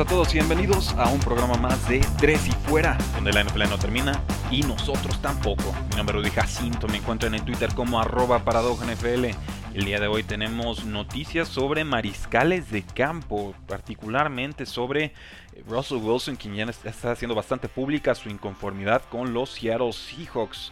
A todos y bienvenidos a un programa más de Tres y Fuera, donde la NFL no termina y nosotros tampoco. Mi nombre es Rudy Jacinto, me encuentran en Twitter como arroba NFL. El día de hoy tenemos noticias sobre mariscales de campo, particularmente sobre eh, Russell Wilson, quien ya está haciendo bastante pública su inconformidad con los Seattle Seahawks.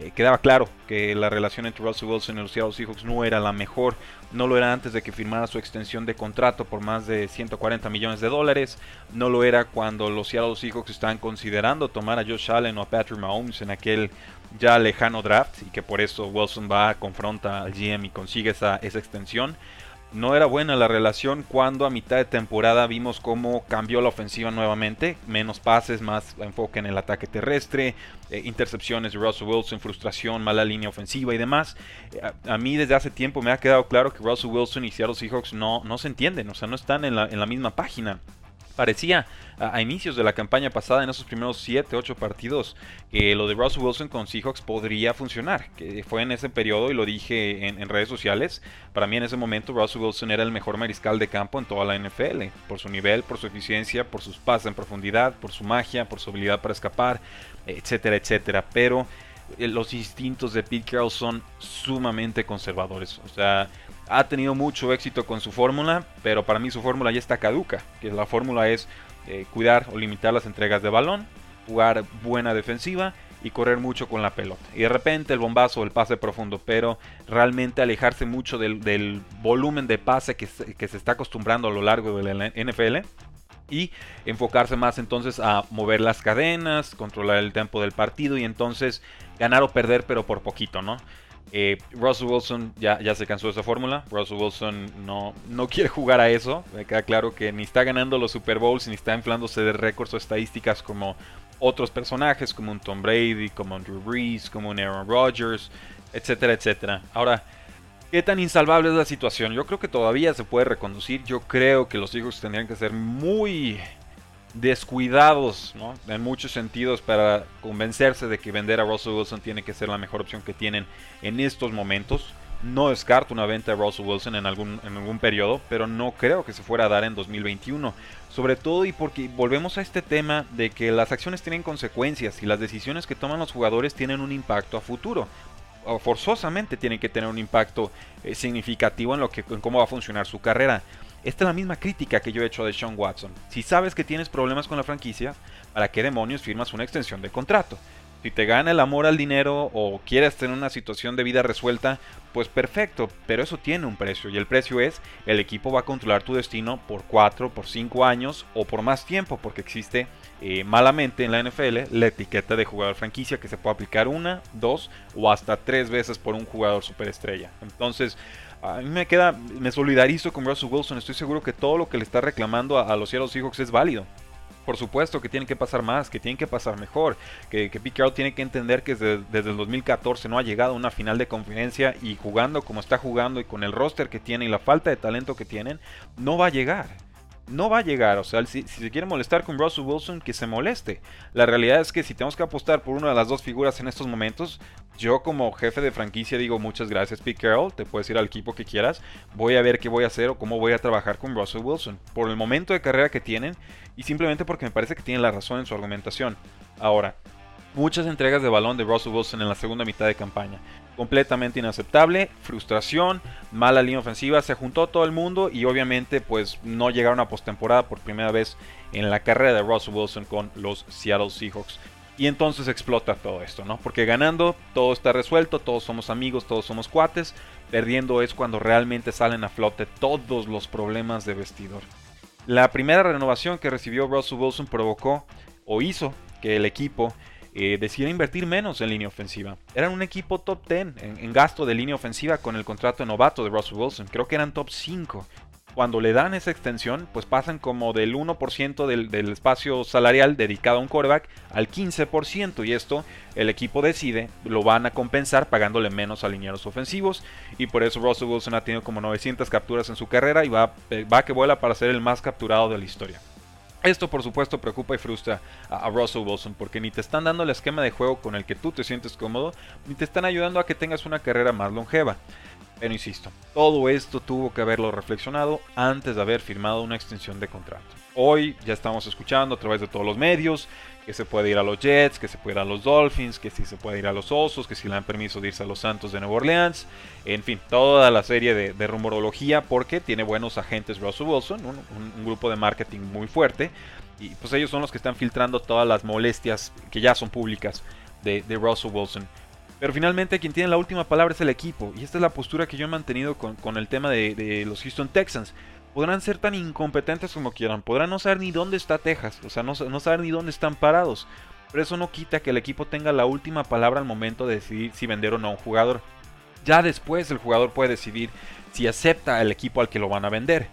Eh, quedaba claro que la relación entre Russell Wilson y los Seattle Seahawks no era la mejor. No lo era antes de que firmara su extensión de contrato por más de 140 millones de dólares. No lo era cuando los Seattle Seahawks estaban considerando tomar a Josh Allen o a Patrick Mahomes en aquel ya lejano draft y que por eso Wilson va, confronta al GM y consigue esa, esa extensión. No era buena la relación cuando a mitad de temporada vimos cómo cambió la ofensiva nuevamente. Menos pases, más enfoque en el ataque terrestre, eh, intercepciones de Russell Wilson, frustración, mala línea ofensiva y demás. Eh, a, mí desde hace tiempo me ha quedado claro que Russell Wilson y Seattle Seahawks no, no se entienden, o sea, no están en la, en la misma página parecía a, inicios de la campaña pasada, en esos primeros 7, 8 partidos, que lo de Russell Wilson con Seahawks podría funcionar. Que fue en ese periodo, y lo dije en, redes sociales, para mí en ese momento Russell Wilson era el mejor mariscal de campo en toda la NFL. Por su nivel, por su eficiencia, por sus pases en profundidad, por su magia, por su habilidad para escapar, etcétera, etcétera. Pero los instintos de Pete Carroll son sumamente conservadores. O sea, ha tenido mucho éxito con su fórmula, pero para mí su fórmula ya está caduca. Que la fórmula es eh, cuidar o limitar las entregas de balón, jugar buena defensiva y correr mucho con la pelota. Y de repente el bombazo, el pase profundo, pero realmente alejarse mucho del, volumen de pase que que se está acostumbrando a lo largo de la NFL y enfocarse más entonces a mover las cadenas, controlar el tiempo del partido y entonces ganar o perder pero por poquito, ¿no? Eh, Russell Wilson ya, ya se cansó de esa fórmula. Russell Wilson no, no quiere jugar a eso. Me queda claro que ni está ganando los Super Bowls ni está inflándose de récords o estadísticas como otros personajes, como un Tom Brady, como un Drew Brees, como un Aaron Rodgers, etcétera, etcétera. Ahora, ¿qué tan insalvable es la situación? Yo creo que todavía se puede reconducir. Yo creo que los hijos tendrían que ser muy descuidados ¿no? en muchos sentidos para convencerse de que vender a Russell Wilson tiene que ser la mejor opción que tienen en estos momentos. No descarto una venta de Russell Wilson en algún, en algún periodo, pero no creo que se fuera a dar en 2021. Sobre todo y porque volvemos a este tema de que las acciones tienen consecuencias y las decisiones que toman los jugadores tienen un impacto a futuro. Forzosamente tienen que tener un impacto eh, significativo en, lo que, en cómo va a funcionar su carrera. Esta es la misma crítica que yo he hecho de Sean Watson. Si sabes que tienes problemas con la franquicia, ¿para qué demonios firmas una extensión de contrato? Si te gana el amor al dinero o quieres tener una situación de vida resuelta, pues perfecto, pero eso tiene un precio y el precio es el equipo va a controlar tu destino por 4, por 5 años o por más tiempo porque existe eh, malamente en la NFL la etiqueta de jugador franquicia que se puede aplicar una, dos o hasta tres veces por un jugador superestrella. Entonces, a mí me queda, me solidarizo con Russell Wilson. Estoy seguro que todo lo que le está reclamando a, los Seattle Seahawks es válido. Por supuesto que tiene que pasar más, que tiene que pasar mejor, que, que Pete tiene que entender que desde, desde, el 2014 no ha llegado a una final de conferencia y jugando como está jugando y con el roster que tiene y la falta de talento que tienen, no va a llegar no va a llegar. O sea, si, se quiere molestar con Russell Wilson, que se moleste. La realidad es que si tenemos que apostar por una de las dos figuras en estos momentos, yo como jefe de franquicia digo muchas gracias Pete Carroll, te puedes ir al equipo que quieras, voy a ver qué voy a hacer o cómo voy a trabajar con Russell Wilson. Por el momento de carrera que tienen y simplemente porque me parece que tienen la razón en su argumentación. Ahora, muchas entregas de balón de Russell Wilson en la segunda mitad de campaña completamente inaceptable, frustración, mala línea ofensiva, se juntó todo el mundo y obviamente pues no llegaron a postemporada por primera vez en la carrera de Russell Wilson con los Seattle Seahawks. Y entonces explota todo esto, ¿no? Porque ganando todo está resuelto, todos somos amigos, todos somos cuates, perdiendo es cuando realmente salen a flote todos los problemas de vestidor. La primera renovación que recibió Russell Wilson provocó o hizo que el equipo eh, decidiera invertir menos en línea ofensiva. Eran un equipo top 10 en, gasto de línea ofensiva con el contrato de novato de Russell Wilson. Creo que eran top 5 cuando le dan esa extensión, pues pasan como del 1% del, espacio salarial dedicado a un quarterback al 15%. Y esto el equipo decide, lo van a compensar pagándole menos a linieros ofensivos. Y por eso Russell Wilson ha tenido como 900 capturas en su carrera y va, eh, va que vuela para ser el más capturado de la historia. Esto por supuesto preocupa y frustra a, Russell Wilson porque ni te están dando el esquema de juego con el que tú te sientes cómodo, ni te están ayudando a que tengas una carrera más longeva. Pero insisto, todo esto tuvo que haberlo reflexionado antes de haber firmado una extensión de contrato. Hoy ya estamos escuchando a través de todos los medios que se puede ir a los Jets, que se puede ir a los Dolphins, que si se puede ir a los Osos, que si le dan permiso de irse a los Santos de Nueva Orleans. En fin, toda la serie de, rumorología porque tiene buenos agentes Russell Wilson, un, grupo de marketing muy fuerte. Y pues ellos son los que están filtrando todas las molestias que ya son públicas de, de Russell Wilson. Pero finalmente quien tiene la última palabra es el equipo. Y esta es la postura que yo he mantenido con, el tema de, los Houston Texans. Podrán ser tan incompetentes como quieran. Podrán no saber ni dónde está Texas. O sea, no, no saber ni dónde están parados. Pero eso no quita que el equipo tenga la última palabra al momento de decidir si vender o no a un jugador. Ya después el jugador puede decidir si acepta el equipo al que lo van a vender.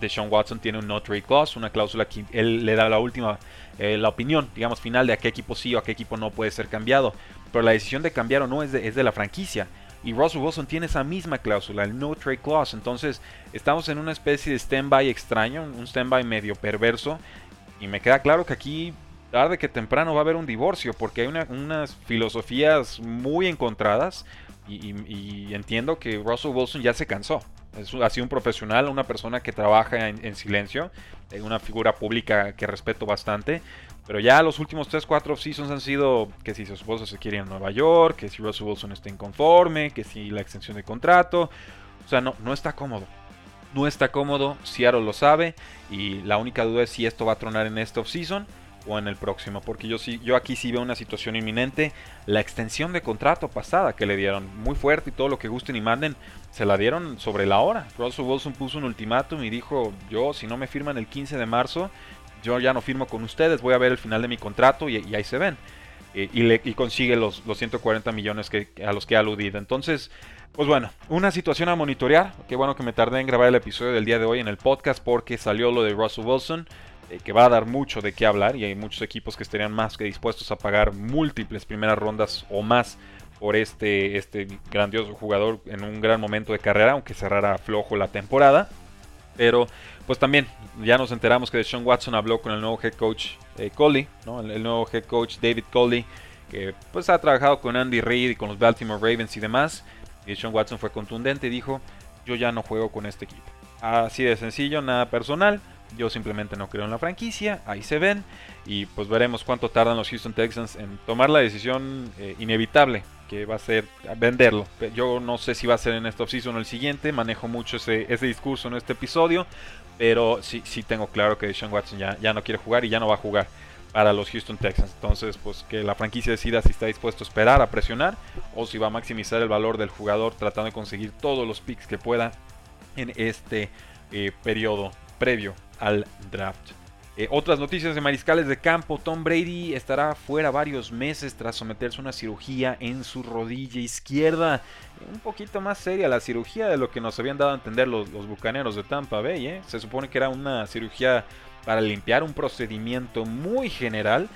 Deshaun Watson tiene un no trade clause, una cláusula que él le da la última, eh, la opinión, digamos, final de a qué equipo sí o a qué equipo no puede ser cambiado pero la decisión de cambiar o no es de, la franquicia. Y Russell Wilson tiene esa misma cláusula, el no trade clause. Entonces, estamos en una especie de stand-by extraño, un stand-by medio perverso. Y me queda claro que aquí, tarde que temprano, va a haber un divorcio, porque hay unas filosofías muy encontradas. Y, entiendo que Russell Wilson ya se cansó. Es, ha sido un profesional, una persona que trabaja en, en silencio, una figura pública que respeto bastante. Pero ya los últimos 3-4 seasons han sido que si su esposo se quiere a Nueva York, que si Russell Wilson está inconforme, que si la extensión de contrato. O sea, no, no está cómodo. No está cómodo, Seattle lo sabe. Y la única duda es si esto va a tronar en este offseason o en el próximo. Porque yo, sí, yo aquí sí veo una situación inminente. La extensión de contrato pasada que le dieron, muy fuerte y todo lo que gusten y manden, se la dieron sobre la hora. Russell Wilson puso un ultimátum y dijo, yo si no me firman el 15 de marzo, yo ya no firmo con ustedes, voy a ver el final de mi contrato y, ahí se ven. y, le, consigue los, 140 millones que, a los que ha aludido. Entonces, pues bueno, una situación a monitorear. Qué bueno que me tardé en grabar el episodio del día de hoy en el podcast porque salió lo de Russell Wilson, eh, que va a dar mucho de qué hablar y hay muchos equipos que estarían más que dispuestos a pagar múltiples primeras rondas o más por este, este grandioso jugador en un gran momento de carrera, aunque cerrara flojo la temporada. Pero pues también ya nos enteramos que Sean Watson habló con el nuevo head coach eh, Coley, ¿no? el, nuevo head coach David Coley, que pues ha trabajado con Andy Reid y con los Baltimore Ravens y demás. Y Sean Watson fue contundente y dijo, yo ya no juego con este equipo. Así de sencillo, nada personal. Yo simplemente no creo en la franquicia, ahí se ven. Y pues veremos cuánto tardan los Houston Texans en tomar la decisión eh, inevitable que va a ser venderlo. Yo no sé si va a ser en esta offseason o el siguiente, manejo mucho ese, ese discurso en este episodio, pero sí, sí tengo claro que Sean Watson ya, ya no quiere jugar y ya no va a jugar para los Houston Texans. Entonces, pues que la franquicia decida si está dispuesto a esperar, a presionar, o si va a maximizar el valor del jugador tratando de conseguir todos los picks que pueda en este eh, periodo previo al draft. Eh, otras noticias de mariscales de campo. Tom Brady estará fuera varios meses tras someterse a una cirugía en su rodilla izquierda. Un poquito más seria la cirugía de lo que nos habían dado a entender los, bucaneros de Tampa Bay. ¿eh? Se supone que era una cirugía para limpiar un procedimiento muy general.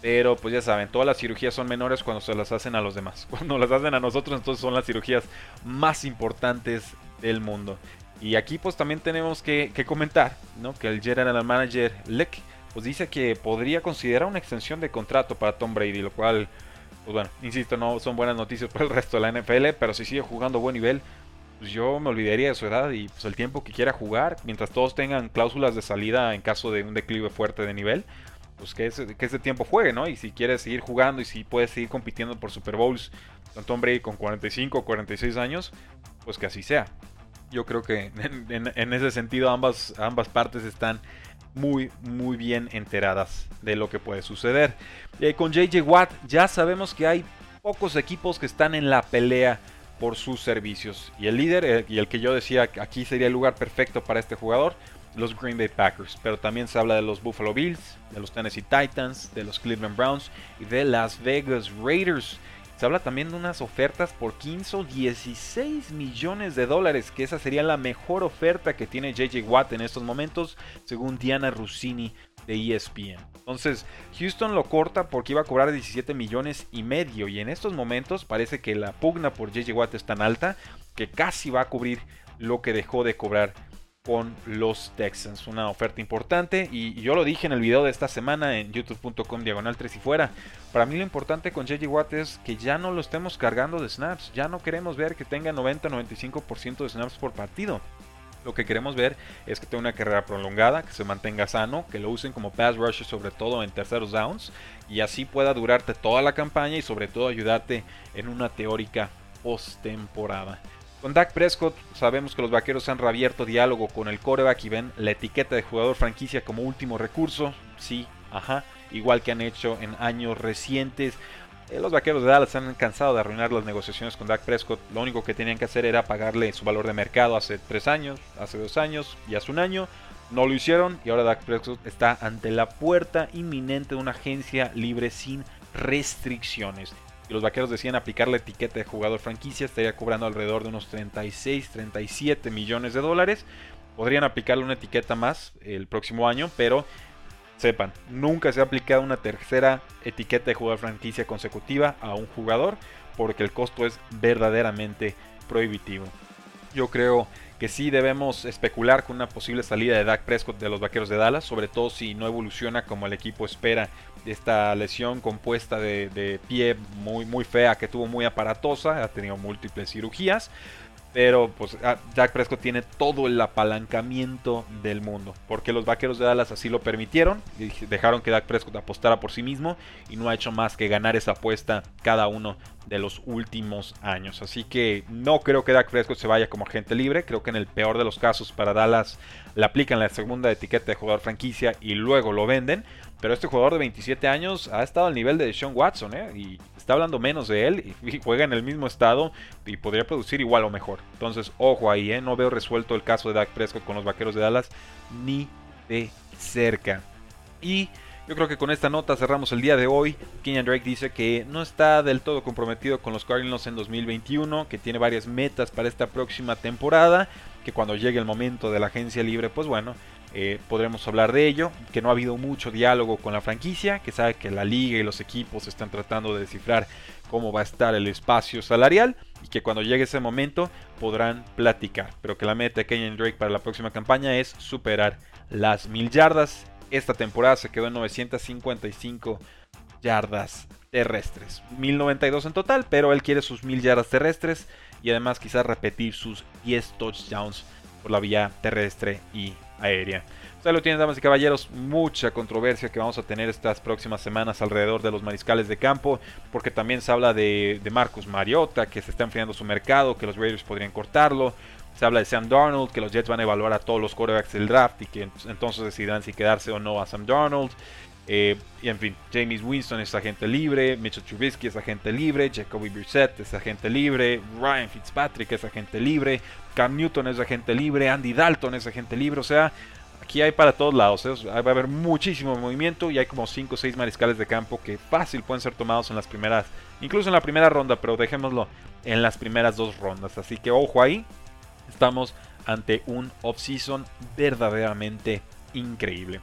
Pero pues ya saben, todas las cirugías son menores cuando se las hacen a los demás. Cuando las hacen a nosotros, entonces son las cirugías más importantes del mundo. Y aquí pues también tenemos que, comentar ¿no? que el general manager Leck pues dice que podría considerar una extensión de contrato para Tom Brady, lo cual, pues bueno, insisto, no son buenas noticias para el resto de la NFL, pero si sigue jugando a buen nivel, pues yo me olvidaría de su edad y pues el tiempo que quiera jugar, mientras todos tengan cláusulas de salida en caso de un declive fuerte de nivel, pues que ese, que ese tiempo juegue, ¿no? Y si quiere seguir jugando y si puede seguir compitiendo por Super Bowls con Tom Brady con 45 o 46 años, pues que así sea yo creo que en, ese sentido ambas, ambas partes están muy, muy bien enteradas de lo que puede suceder. Eh, con JJ Watt ya sabemos que hay pocos equipos que están en la pelea por sus servicios. Y el líder, eh, y el que yo decía aquí sería el lugar perfecto para este jugador, los Green Bay Packers, pero también se habla de los Buffalo Bills, de los Tennessee Titans, de los Cleveland Browns y de Las Vegas Raiders. Se habla también de unas ofertas por 15 o 16 millones de dólares, que esa sería la mejor oferta que tiene JJ Watt en estos momentos, según Diana Rossini de ESPN. Entonces, Houston lo corta porque iba a cobrar 17 millones y medio y en estos momentos parece que la pugna por JJ Watt es tan alta que casi va a cubrir lo que dejó de cobrar con los Texans. Una oferta importante y yo lo dije en el video de esta semana en youtube.com diagonal 3 y fuera. Para mí lo importante con JJ Watt es que ya no lo estemos cargando de snaps. Ya no queremos ver que tenga 90-95% de snaps por partido. Lo que queremos ver es que tenga una carrera prolongada, que se mantenga sano, que lo usen como pass rusher sobre todo en terceros downs y así pueda durarte toda la campaña y sobre todo ayudarte en una teórica postemporada. Con Dak Prescott sabemos que los vaqueros han reabierto diálogo con el coreback y ven la etiqueta de jugador franquicia como último recurso. Sí, ajá, igual que han hecho en años recientes. Eh, los vaqueros de Dallas han cansado de arruinar las negociaciones con Dak Prescott. Lo único que tenían que hacer era pagarle su valor de mercado hace tres años, hace dos años y hace un año. No lo hicieron y ahora Dak Prescott está ante la puerta inminente de una agencia libre sin restricciones y los vaqueros decían aplicar la etiqueta de jugador franquicia, estaría cobrando alrededor de unos 36, 37 millones de dólares. Podrían aplicarle una etiqueta más el próximo año, pero sepan, nunca se ha aplicado una tercera etiqueta de jugador franquicia consecutiva a un jugador porque el costo es verdaderamente prohibitivo. Yo creo que sí debemos especular con una posible salida de Dak Prescott de los Vaqueros de Dallas, sobre todo si no evoluciona como el equipo espera. Esta lesión compuesta de, pie muy, muy fea que tuvo muy aparatosa, ha tenido múltiples cirugías. Pero pues ah, Dak Prescott tiene todo el apalancamiento del mundo. Porque los vaqueros de Dallas así lo permitieron. Y dejaron que Dak Prescott apostara por sí mismo. Y no ha hecho más que ganar esa apuesta cada uno de los últimos años. Así que no creo que Dak Prescott se vaya como agente libre. Creo que en el peor de los casos para Dallas le aplican la segunda etiqueta de jugador franquicia y luego lo venden. Pero este jugador de 27 años ha estado al nivel de Sean Watson, ¿eh? Y está hablando menos de él y juega en el mismo estado y podría producir igual o mejor. Entonces, ojo ahí, ¿eh? No veo resuelto el caso de Dak Prescott con los Vaqueros de Dallas ni de cerca. Y yo creo que con esta nota cerramos el día de hoy. Kenyan Drake dice que no está del todo comprometido con los Cardinals en 2021, que tiene varias metas para esta próxima temporada, que cuando llegue el momento de la agencia libre, pues bueno, eh, podremos hablar de ello, que no ha habido mucho diálogo con la franquicia, que sabe que la liga y los equipos están tratando de descifrar cómo va a estar el espacio salarial y que cuando llegue ese momento podrán platicar, pero que la meta de Kenyon Drake para la próxima campaña es superar las mil yardas. Esta temporada se quedó en 955 yardas terrestres, 1092 en total, pero él quiere sus mil yardas terrestres y además quizás repetir sus 10 touchdowns por la vía terrestre y aérea. Ustedes lo tienen, damas y caballeros, mucha controversia que vamos a tener estas próximas semanas alrededor de los mariscales de campo, porque también se habla de, Marcus Mariota, que se está enfriando su mercado, que los Raiders podrían cortarlo. Se habla de Sam Darnold, que los Jets van a evaluar a todos los quarterbacks del draft y que entonces decidirán si quedarse o no a Sam Darnold. Eh, y en fin, James Winston es agente libre, Mitchell Trubisky es agente libre, Jacoby Brissett es agente libre, Ryan Fitzpatrick es agente libre, Cam Newton es agente libre, Andy Dalton es agente libre, o sea, aquí hay para todos lados, ¿eh? va a haber muchísimo movimiento y hay como 5 o 6 mariscales de campo que fácil pueden ser tomados en las primeras, incluso en la primera ronda, pero dejémoslo en las primeras dos rondas, así que ojo ahí, estamos ante un off-season verdaderamente increíble.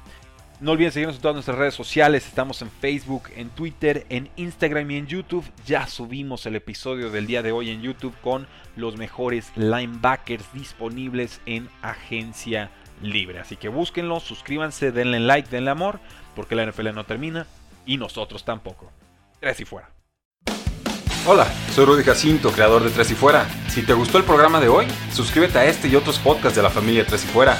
No olviden seguirnos en todas nuestras redes sociales. Estamos en Facebook, en Twitter, en Instagram y en YouTube. Ya subimos el episodio del día de hoy en YouTube con los mejores linebackers disponibles en agencia libre. Así que búsquenlo, suscríbanse, denle like, denle amor, porque la NFL no termina y nosotros tampoco. Tres y fuera. Hola, soy Rudy Jacinto, creador de Tres y Fuera. Si te gustó el programa de hoy, suscríbete a este y otros podcasts de la familia Tres y Fuera.